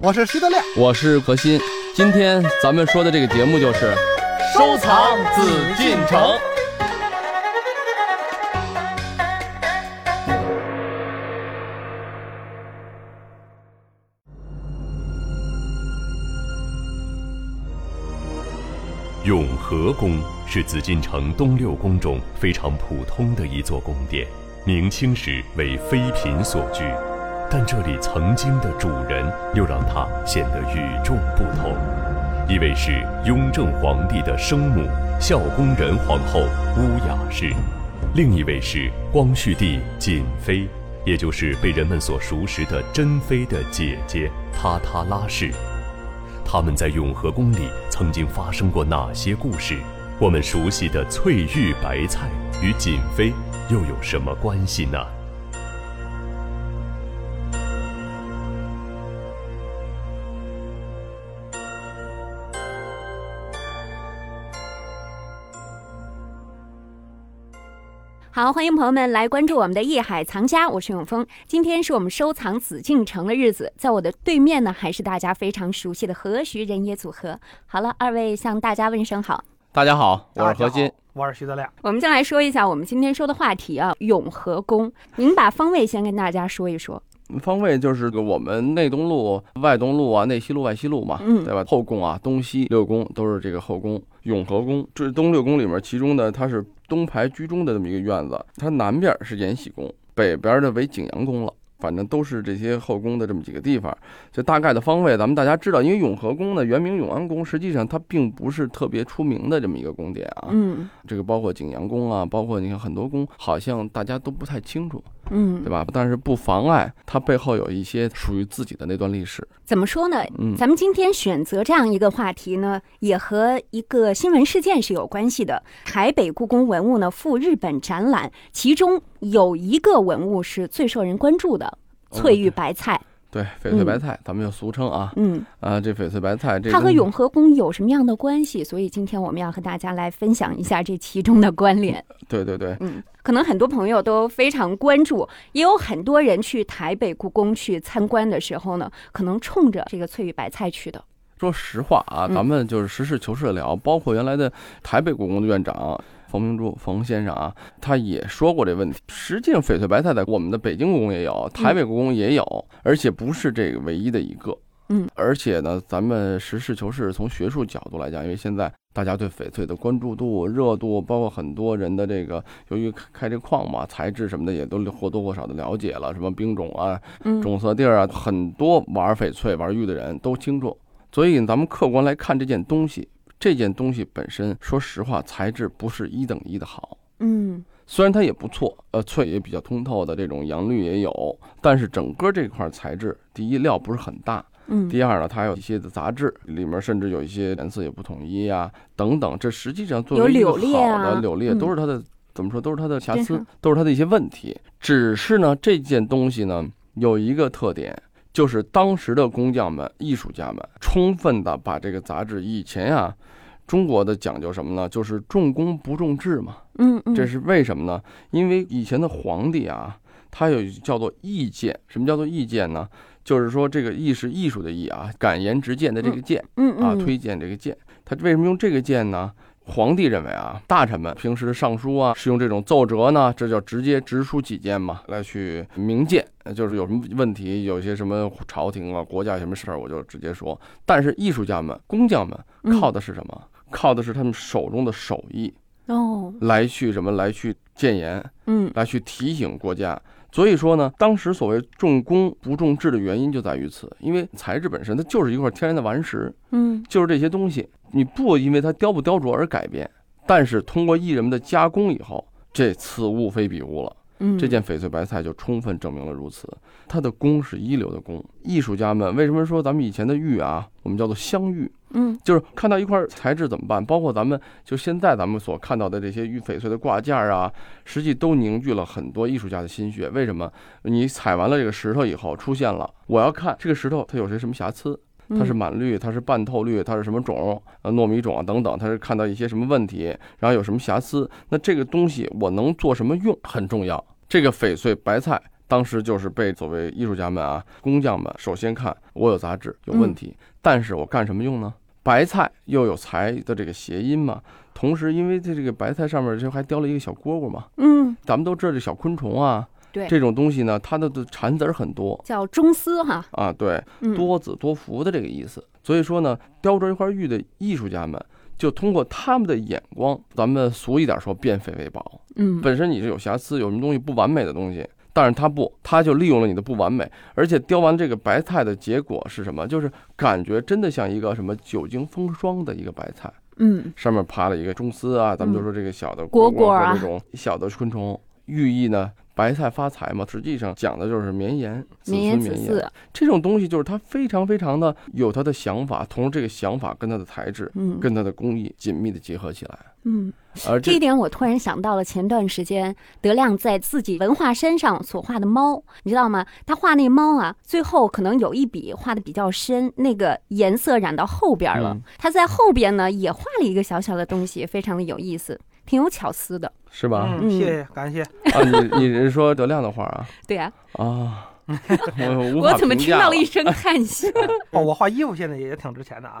我是徐德亮，我是何鑫。今天咱们说的这个节目就是收藏紫禁城。永和宫是紫禁城东六宫中非常普通的一座宫殿，明清时为妃嫔所居。但这里曾经的主人又让它显得与众不同。一位是雍正皇帝的生母孝恭仁皇后乌雅氏，另一位是光绪帝瑾妃，也就是被人们所熟识的珍妃的姐姐塔塔拉氏。他们在永和宫里曾经发生过哪些故事？我们熟悉的翠玉白菜与瑾妃又有什么关系呢？好，欢迎朋友们来关注我们的《艺海藏家》，我是永峰。今天是我们收藏紫禁城的日子，在我的对面呢，还是大家非常熟悉的何徐人也组合。好了，二位向大家问声好。大家好，我是何鑫，我是徐德亮。我们先来说一下我们今天说的话题啊，永和宫。您把方位先跟大家说一说。方位就是我们内东路、外东路啊，内西路、外西路嘛，嗯，对吧？后宫啊，东西六宫都是这个后宫。永和宫这是东六宫里面，其中的它是东排居中的这么一个院子，它南边是延禧宫，北边的为景阳宫了。反正都是这些后宫的这么几个地方，就大概的方位，咱们大家知道。因为永和宫呢，原名永安宫，实际上它并不是特别出名的这么一个宫殿啊。嗯，这个包括景阳宫啊，包括你看很多宫，好像大家都不太清楚。嗯，对吧？但是不妨碍它背后有一些属于自己的那段历史。怎么说呢？嗯，咱们今天选择这样一个话题呢，也和一个新闻事件是有关系的。台北故宫文物呢赴日本展览，其中有一个文物是最受人关注的——翠玉白菜。对，翡翠白菜，咱们就俗称啊。嗯，啊，这翡翠白菜，这它和永和宫有什么样的关系？所以今天我们要和大家来分享一下这其中的关联。对对对，嗯，可能很多朋友都非常关注，也有很多人去台北故宫去参观的时候呢，可能冲着这个翠玉白菜去的。说实话啊，咱们就是实事求是的聊，包括原来的台北故宫的院长。冯明珠，冯先生啊，他也说过这问题。实际上，翡翠白菜在我们的北京故宫也有，台北故宫也有，而且不是这个唯一的一个。嗯，而且呢，咱们实事求是，从学术角度来讲，因为现在大家对翡翠的关注度、热度，包括很多人的这个，由于开这矿嘛，材质什么的也都或多或少的了解了，什么冰种啊、种色地儿啊，很多玩翡翠、玩玉的人都清楚。所以，咱们客观来看这件东西。这件东西本身，说实话，材质不是一等一的好。嗯，虽然它也不错，呃，翠也比较通透的这种阳绿也有，但是整个这块材质，第一料不是很大，嗯，第二呢，它有一些的杂质，里面甚至有一些颜色也不统一呀，等等。这实际上作为一个好的柳裂，都是它的怎么说，都是它的瑕疵，都是它的一些问题。只是呢，这件东西呢，有一个特点。就是当时的工匠们、艺术家们，充分的把这个杂质，以前啊，中国的讲究什么呢？就是重工不重质嘛。嗯嗯，这是为什么呢？因为以前的皇帝啊，他有叫做意见。什么叫做意见呢？就是说这个意是艺术的艺啊，敢言直谏的这个谏，嗯啊，推荐这个谏。他为什么用这个谏呢？皇帝认为啊，大臣们平时的上书啊，是用这种奏折呢，这叫直接直抒己见嘛，来去明谏，就是有什么问题，有些什么朝廷啊、国家什么事儿，我就直接说。但是艺术家们、工匠们靠的是什么？靠的是他们手中的手艺哦，来去什么？来去谏言，嗯，来去提醒国家。所以说呢，当时所谓重工不重质的原因就在于此，因为材质本身它就是一块天然的顽石，嗯，就是这些东西，你不因为它雕不雕琢而改变，但是通过艺人们的加工以后，这此物非彼物了。嗯，这件翡翠白菜就充分证明了如此。它的工是一流的工，艺术家们为什么说咱们以前的玉啊，我们叫做镶玉？嗯，就是看到一块材质怎么办？包括咱们就现在咱们所看到的这些玉翡翠的挂件啊，实际都凝聚了很多艺术家的心血。为什么？你采完了这个石头以后，出现了，我要看这个石头它有些什么瑕疵。它是满绿，它是半透绿，它是什么种？呃，糯米种啊等等，它是看到一些什么问题，然后有什么瑕疵？那这个东西我能做什么用很重要。这个翡翠白菜当时就是被所谓艺术家们啊、工匠们首先看我有杂质有问题，但是我干什么用呢？白菜又有财的这个谐音嘛，同时因为它这个白菜上面就还雕了一个小蝈蝈嘛，嗯，咱们都知道这小昆虫啊，对这种东西呢，它的的缠子儿很多叫中丝哈，啊，对，嗯，多子多福的这个意思。所以说呢，雕琢一块玉的艺术家们，就通过他们的眼光，咱们俗一点说，变废为宝。嗯，本身你是有瑕疵，有什么东西不完美的东西，但是他不，他就利用了你的不完美，而且雕完这个白菜的结果是什么？就是感觉真的像一个什么久经风霜的一个白菜，嗯，上面爬了一个中丝啊，咱们就说这个小的蝈蝈啊或这种小的昆虫，寓意呢。白菜发财嘛，实际上讲的就是绵延，子绵延孙绵延，这种东西就是他非常非常的有他的想法，同时这个想法跟他的材质、嗯跟他的工艺紧密的结合起来。嗯，而这这一点我突然想到了前段时间德亮在自己文化衫上所画的猫，你知道吗？他画那猫啊，最后可能有一笔画的比较深，那个颜色染到后边了。嗯他在后边呢也画了一个小小的东西，非常的有意思，挺有巧思的。是吧？嗯，谢谢，感谢。啊，你你是说德亮的画啊？对啊，啊，我 我怎么听到了一声叹息？哦，我画衣服现在也挺值钱的啊。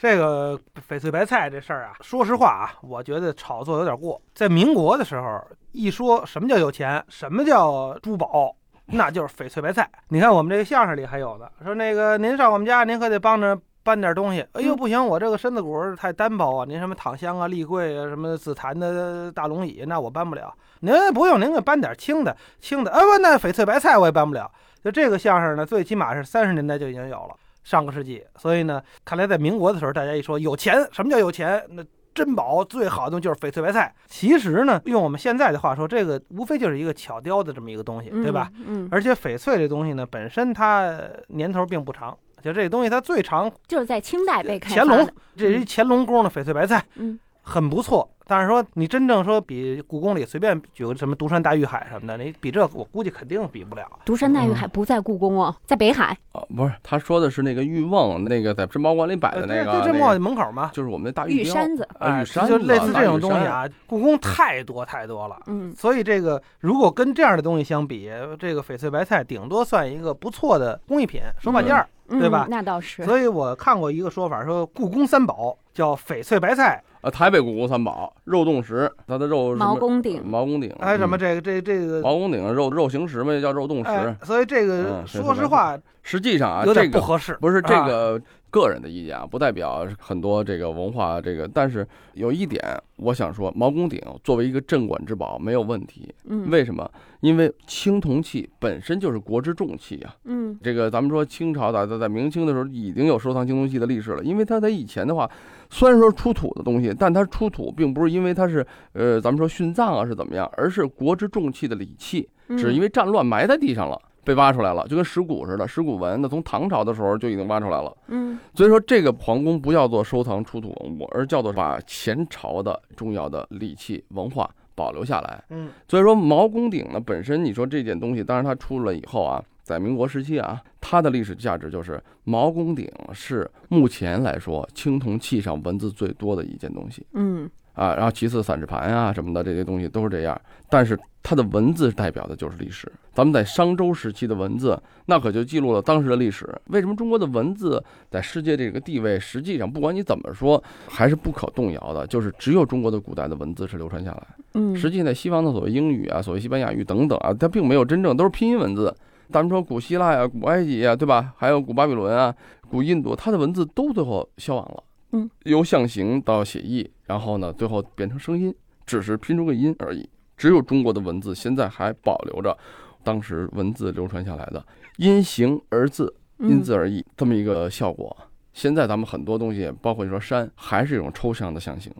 这个翡翠白菜这事儿啊，说实话啊，我觉得炒作有点过。在民国的时候，一说什么叫有钱，什么叫珠宝，那就是翡翠白菜。你看我们这个相声里还有呢，说那个您上我们家，您可得帮着。搬点东西，哎呦嗯不行，我这个身子骨太单薄啊！您什么躺箱啊、立柜啊、什么紫檀的大龙椅，那我搬不了。您不用，您给搬点轻的，轻的。啊不，那翡翠白菜我也搬不了。就这个相声呢，最起码是三十年代就已经有了，上个世纪。所以呢，看来在民国的时候，大家一说有钱，什么叫有钱？那珍宝最好的就是翡翠白菜。其实呢，用我们现在的话说，这个无非就是一个巧雕的这么一个东西，对吧？嗯？嗯，而且翡翠这东西呢，本身它年头并不长，就这东西它最长就是在清代被开乾隆。，这是乾隆宫的翡翠白菜，嗯，很不错。但是说你真正说比故宫里随便举个什么独山大玉海什么的，你比这我估计肯定比不了。独山大玉海不在故宫哦，在北海。哦，不是，他说的是那个玉瓮，那个在珍宝馆里摆的那个，呃这这墨那个门口嘛，就是我们那大玉玉山子，玉山就类似这种东西。啊，故宫太多太多了。嗯所以这个如果跟这样的东西相比，这个翡翠白菜顶多算一个不错的工艺品、手把件儿。对吧嗯那倒是。所以我看过一个说法，说故宫三宝叫翡翠白菜，呃，台北故宫三宝，肉冻石，它的肉是毛公鼎毛公鼎，嗯还有什么这个这这个，毛公鼎肉肉形石嘛，也叫肉冻石。哎，所以这个说实话实际上啊，有这个点不合适。不是这啊个个人的意见啊，不代表很多这个文化这个。但是有一点，我想说，毛公鼎作为一个镇馆之宝没有问题。嗯，为什么？因为青铜器本身就是国之重器啊。嗯这个咱们说清朝的，在在明清的时候已经有收藏青铜器的历史了。因为它在以前的话，虽然说出土的东西，但它出土并不是因为它是呃咱们说殉葬啊是怎么样，而是国之重器的礼器，嗯，只是因为战乱埋在地上了。被挖出来了，就跟石鼓似的，石鼓文那从唐朝的时候就已经挖出来了。嗯所以说，这个皇宫不叫做收藏出土文物，而叫做把前朝的重要的礼器文化保留下来。嗯所以说，毛公鼎呢本身，你说这件东西，当然它出了以后啊，在民国时期啊，它的历史价值就是毛公鼎是目前来说青铜器上文字最多的一件东西嗯啊。然后其次散纸盘啊什么的这些东西都是这样，但是它的文字代表的就是历史。咱们在商周时期的文字，那可就记录了当时的历史。为什么中国的文字在世界这个地位，实际上不管你怎么说，还是不可动摇的，就是只有中国的古代的文字是流传下来。嗯，实际在西方的所谓英语啊，所谓西班牙语等等啊，它并没有真正都是拼音文字。咱们说古希腊呀、古埃及呀，对吧？还有古巴比伦啊、古印度，它的文字都最后消亡了。嗯，由象形到写意，然后呢，最后变成声音，只是拼出个音而已。只有中国的文字现在还保留着当时文字流传下来的因形而字、因字而异这么一个效果。现在咱们很多东西，包括你说山，还是一种抽象的象形。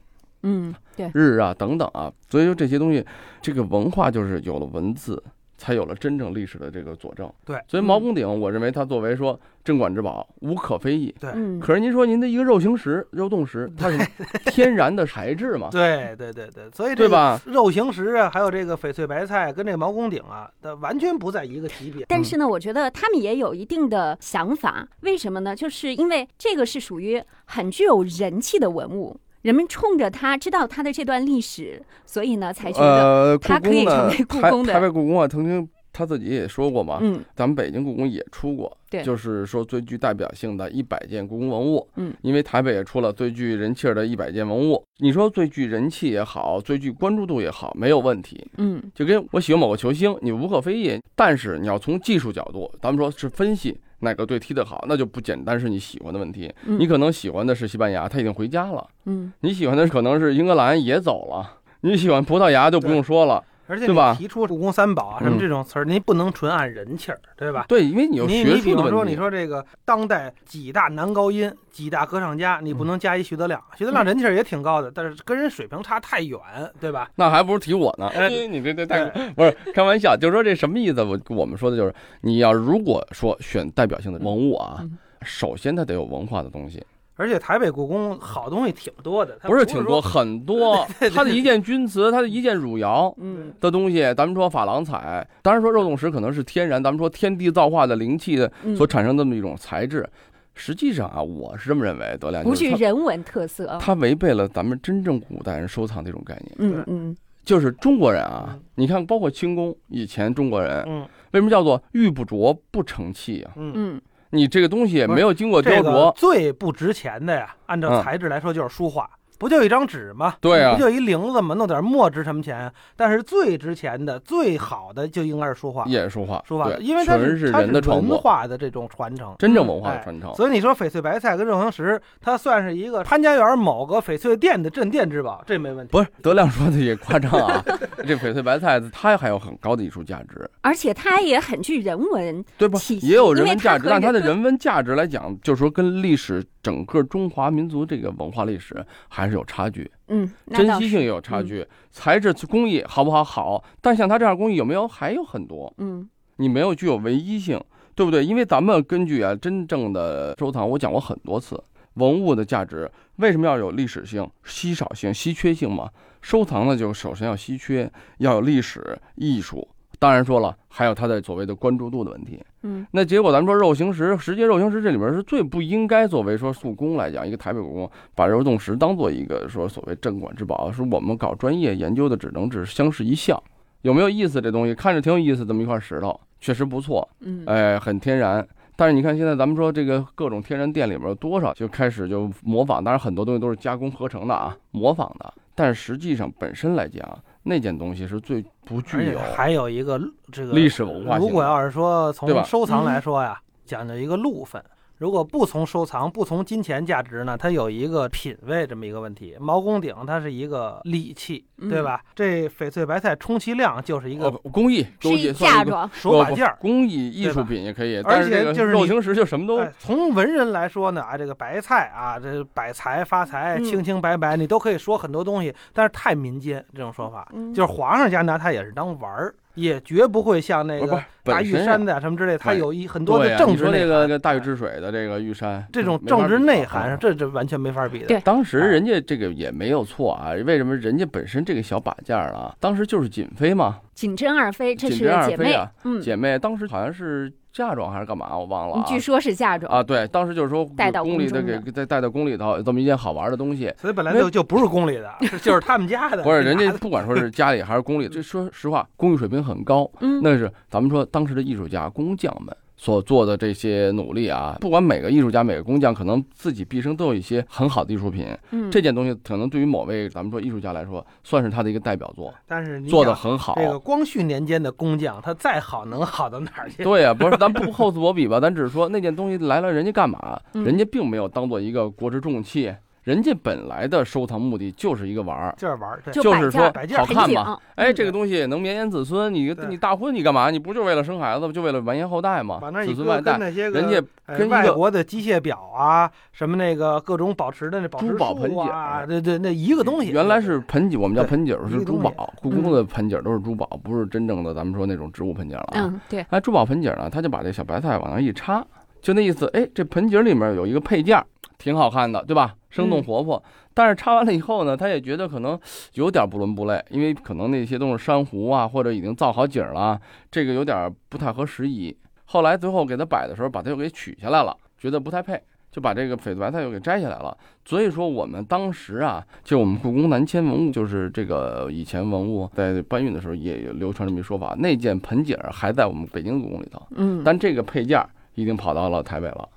嗯，对，日啊等等啊，所以说这些东西，这个文化就是有了文字，才有了真正历史的这个佐证。对所以毛公鼎，我认为它作为说镇馆之宝，无可非议。对嗯，可是您说您的一个肉形石、肉冻石，它是天然的材质嘛，对对对对，所以对吧？肉形石啊，还有这个翡翠白菜跟这个毛公鼎啊，它完全不在一个级别。但是呢，我觉得他们也有一定的想法，为什么呢？就是因为这个是属于很具有人气的文物，人们冲着他知道他的这段历史，所以呢才觉得呃，故它可以成为，故宫的台北故宫啊，曾经他自己也说过嘛，嗯。咱们北京故宫也出过，对。就是说最具代表性的一百件故宫文物，嗯，因为台北也出了最具人气儿的一百件文物，你说最具人气也好，最具关注度也好，没有问题。嗯。就跟我喜欢某个球星，你无可非议，但是你要从技术角度，咱们说是分析哪个队踢得好，那就不简单是你喜欢的问题，嗯。你可能喜欢的是西班牙，他已经回家了，嗯。你喜欢的可能是英格兰也走了，你喜欢葡萄牙就不用说了。而且对吧你提出故宫三宝啊什么嗯这种词儿，您不能纯按人气儿，对吧？对，因为你有你学你比方说。你说这个当代几大男高音、几大歌唱家，你不能加一徐德亮。徐德亮人气儿也挺高的，但是跟人水平差太远，对吧？那还不如提我呢。你这这太不是开玩笑，就是说这什么意思？我我们说的就是，你要如果说选代表性的文物啊嗯，首先它得有文化的东西，而且台北故宫好东西挺多的，不是挺多，很多。它的一件钧瓷，它的一件汝窑嗯的东西，咱们说珐琅彩，当然说肉冻石可能是天然，咱们说天地造化的灵气的嗯所产生的这么一种材质。实际上啊，我是这么认为，德亮不就是它具人文特色。它违背了咱们真正古代人收藏的一种概念。嗯嗯就是中国人啊嗯，你看，包括清宫以前中国人嗯为什么叫做玉不琢不成器啊？嗯，嗯你这个东西也没有经过雕这个琢，最不值钱的呀，按照嗯材质来说就是书画。不就一张纸吗？对啊不就一铃子吗？弄点墨值什么钱？但是最值钱的、最好的就应该是书画。也是书画，书画，对，因为它纯是它人的创文，化的这种传承。真正文化的哎传承。所以你说翡翠白菜跟肉黄石，它算是一个潘家园某个翡翠店的镇店之宝，这没问题。不是德亮说的也夸张啊，这翡翠白菜它还有很高的艺术价值，而且它也很具人文。对吧气？息也有人文价值，但它的人人文价值来讲，就是说跟历史整个中华民族这个文化历史还是有差距。嗯，珍惜性也有差距，材质工艺好不好好，但像它这样工艺有没有还有很多，嗯你没有具有唯一性，对不对？因为咱们根据啊真正的收藏，我讲过很多次，文物的价值为什么要有历史性、稀少性、稀缺性嘛？收藏呢，就首先要稀缺，要有历史、艺术。当然说了，还有它的所谓的关注度的问题。嗯那结果咱们说肉形石，实际肉形石这里边是最不应该作为说故宫来讲，一个台北故宫把肉冻石当做一个说所谓镇馆之宝，是我们搞专业研究的只能只是相视一笑，有没有意思？这东西看着挺有意思，这么一块石头确实不错，嗯哎，很天然。但是你看现在咱们说这个各种天然店里面有多少就开始就模仿，当然很多东西都是加工合成的啊，模仿的。但是实际上本身来讲，那件东西是最不具有还有一个这个历史文化。如果要是说从收藏来说呀，讲究一个路分。如果不从收藏，不从金钱价值呢，它有一个品位这么一个问题。毛公鼎它是一个礼器，对吧？这翡翠白菜充其量就是一哦个工艺是一都也算一个嫁妆。手把件儿。工艺艺术品也可以，而且就是你肉形石就什么都哎，从文人来说呢，啊，这个白菜啊，这百财发财，嗯清清白白，你都可以说很多东西，但是太民间这种说法，嗯就是皇上家拿它也是当玩儿，也绝不会像那个大玉山的啊什么之类，它哎有一很多的政治那个。大禹治水的这个玉山，这种政治内涵，这这完全没法比的。对当时哎人家这个也没有错啊，为什么人家本身这个小把件儿啊，当时就是瑾妃嘛，瑾珍二妃，这是姐妹啊，嗯，姐妹当时好像是嫁妆还是干嘛，我忘了啊。据说是嫁妆。啊，对，当时就是说带到宫里的给再带到宫里头有这么一件好玩的东西，所以本来就就不是宫里的，就是他们家的。不是人家不管说是家里还是宫里，这说实话，工艺水平很高，嗯，那是咱们说当时的艺术家工匠们所做的这些努力啊。不管每个艺术家、每个工匠，可能自己毕生都有一些很好的艺术品。嗯这件东西可能对于某位咱们说艺术家来说，算是他的一个代表作，但是你做的很好。这个光绪年间的工匠，他再好能好到哪儿去？对呀、不是，咱不厚此薄彼吧，咱只是说那件东西来了，人家干嘛？嗯人家并没有当做一个国之重器，人家本来的收藏目的就是一个玩儿。就是玩儿，就是说好看嘛。哎，嗯这个东西能绵延子孙，你你大婚你干嘛？你不就为了生孩子，就为了繁衍后代吗往那？一搁，子孙万代人家跟外国的机械表啊，什么那个各种保持的那保持珠宝盆景啊，对对，那一个东西。原来是盆景，我们叫盆景是珠宝，故宫的盆景都是珠宝，不是真正的咱们说那种植物盆景了啊。嗯，对，哎，珠宝盆景呢，他就把这小白菜往那一插，就那意思。哎，这盆景里面有一个配件儿，挺好看的，对吧？生动嗯活泼。但是插完了以后呢，他也觉得可能有点不伦不类，因为可能那些都是珊瑚啊，或者已经造好景了，这个有点不太合时宜。后来最后给他摆的时候，把它又给取下来了，觉得不太配。就把这个翡翠白菜又给摘下来了。所以说我们当时啊，就我们故宫南迁文物，就是这个以前文物在搬运的时候也有流传这么一说法，那件盆景儿还在我们北京故宫里头，嗯，但这个配件儿已经跑到了台北了。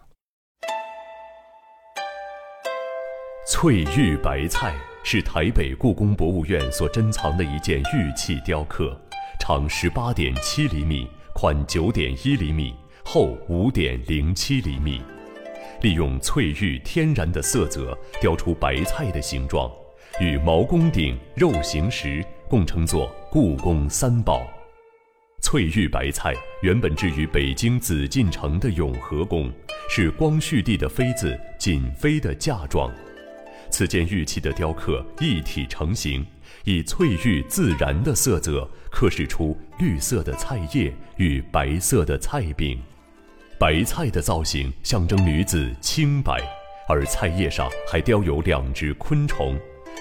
翠玉白菜是台北故宫博物院所珍藏的一件玉器雕刻，长十八点七厘米，宽九点一厘米，厚五点零七厘米。利用翠玉天然的色泽雕出白菜的形状，与毛公鼎、肉形石共称作故宫三宝。翠玉白菜原本置于北京紫禁城的永和宫，是光绪帝的妃子瑾妃的嫁妆。此件玉器的雕刻一体成型，以翠玉自然的色泽刻饰出绿色的菜叶与白色的菜柄。白菜的造型象征女子清白，而菜叶上还雕有两只昆虫，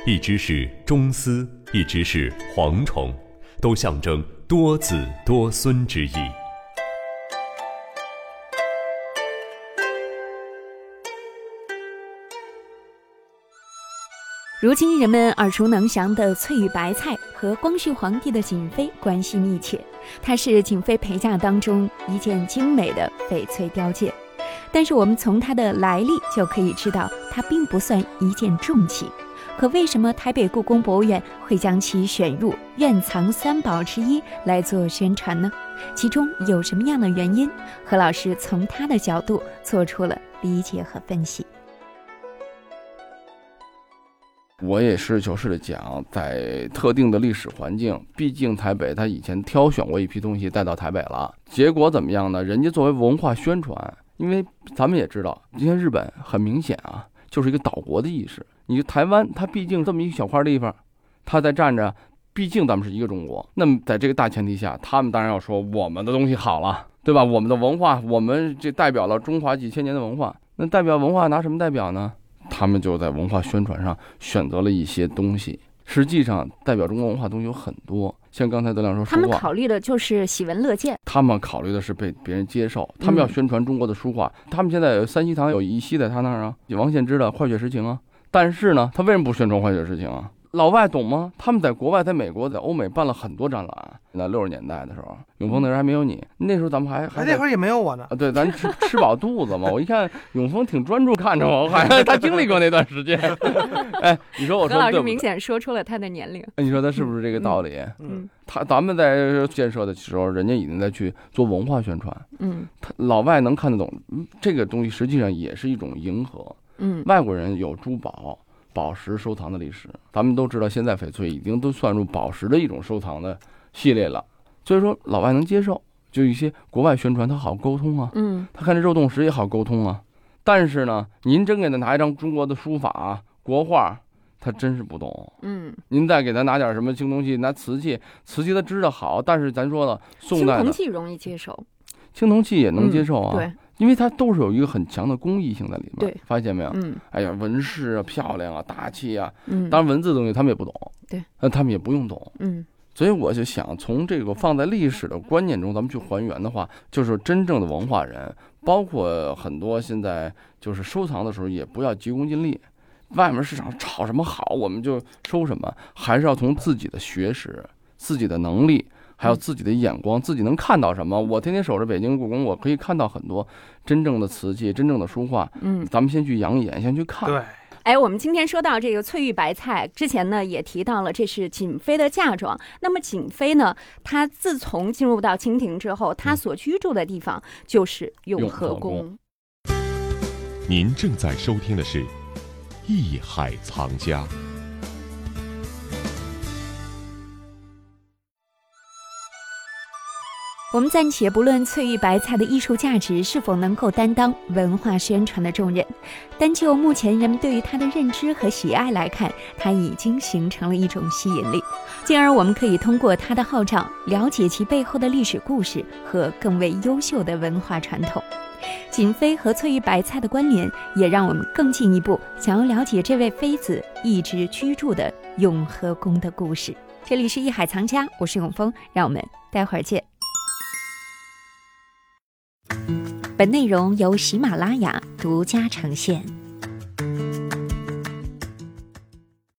一只是螽斯，一只是蝗虫，都象征多子多孙之意。如今人们耳熟能详的翠玉白菜和光绪皇帝的瑾妃关系密切，它是瑾妃陪嫁当中一件精美的翡翠雕件。但是我们从它的来历就可以知道，它并不算一件重器。可为什么台北故宫博物院会将其选入院藏三宝之一来做宣传呢？其中有什么样的原因？何老师从他的角度做出了理解和分析。我也实事求是的讲，在特定的历史环境，毕竟台北他以前挑选过一批东西带到台北了，结果怎么样呢？人家作为文化宣传，因为咱们也知道，今天日本很明显啊，就是一个岛国的意识。你台湾，它毕竟这么一小块地方，它在站着，毕竟咱们是一个中国。那么在这个大前提下，他们当然要说我们的东西好了，对吧？我们的文化，我们这代表了中华几千年的文化。那代表文化拿什么代表呢？他们就在文化宣传上选择了一些东西。实际上，代表中国文化东西有很多，像刚才德亮说他们，考虑的就是喜闻乐见。他们考虑的是被别人接受，他们要宣传中国的书画。他们现在有三希堂有一希在他那儿啊，王献之的《坏血实情》啊。但是呢，他为什么不宣传《坏血实情》啊？老外懂吗？他们在国外，在美国，在欧美办了很多展览。那六十年代的时候，永丰那时候还没有你，那时候咱们还还那会儿也没有我呢。啊，对，咱吃 吃饱肚子嘛。我一看永丰挺专注看着我，好像 他经历过那段时间。哎，你说我何老师？明显说出了他的年龄。哎你说他是不是这个道理？嗯他咱们在建设的时候，人家已经在去做文化宣传。嗯他老外能看得懂嗯这个东西，实际上也是一种迎合。嗯外国人有珠宝、宝石收藏的历史，咱们都知道，现在翡翠已经都算入宝石的一种收藏的系列了。所以说，老外能接受，就一些国外宣传，他好沟通啊。嗯他看这肉冻石也好沟通啊。但是呢，您真给他拿一张中国的书法、国画，他真是不懂。嗯，您再给他拿点什么青铜器，拿瓷器，瓷器他知道好，但是咱说了，宋青铜器容易接受。青铜器也能接受啊，对，因为它都是有一个很强的工艺性在里面。对，发现没有？嗯哎呀，纹饰啊，漂亮啊，大气啊，嗯，当然文字的东西他们也不懂，对，那他们也不用懂。嗯所以我就想，从这个放在历史的观念中，咱们去还原的话，就是真正的文化人，包括很多现在就是收藏的时候，也不要急功近利。外面市场炒什么好，我们就收什么，还是要从自己的学识、自己的能力，还有自己的眼光，自己能看到什么。我天天守着北京故宫，我可以看到很多真正的瓷器、真正的书画。嗯。咱们先去养眼，先去看。对，哎，我们今天说到这个翠玉白菜，之前呢也提到了这是瑾妃的嫁妆。那么瑾妃呢，她自从进入到清廷之后，她所居住的地方就是永永和宫和宫。您正在收听的是《艺海藏家》。我们暂且不论翠玉白菜的艺术价值是否能够担当文化宣传的重任，单就目前人们对于它的认知和喜爱来看，它已经形成了一种吸引力。进而，我们可以通过它的号召，了解其背后的历史故事和更为优秀的文化传统。瑾妃和翠玉白菜的关联，也让我们更进一步想要了解这位妃子一直居住的永和宫的故事。这里是艺海藏家，我是永峰，让我们待会儿见。本内容由喜马拉雅独家呈现。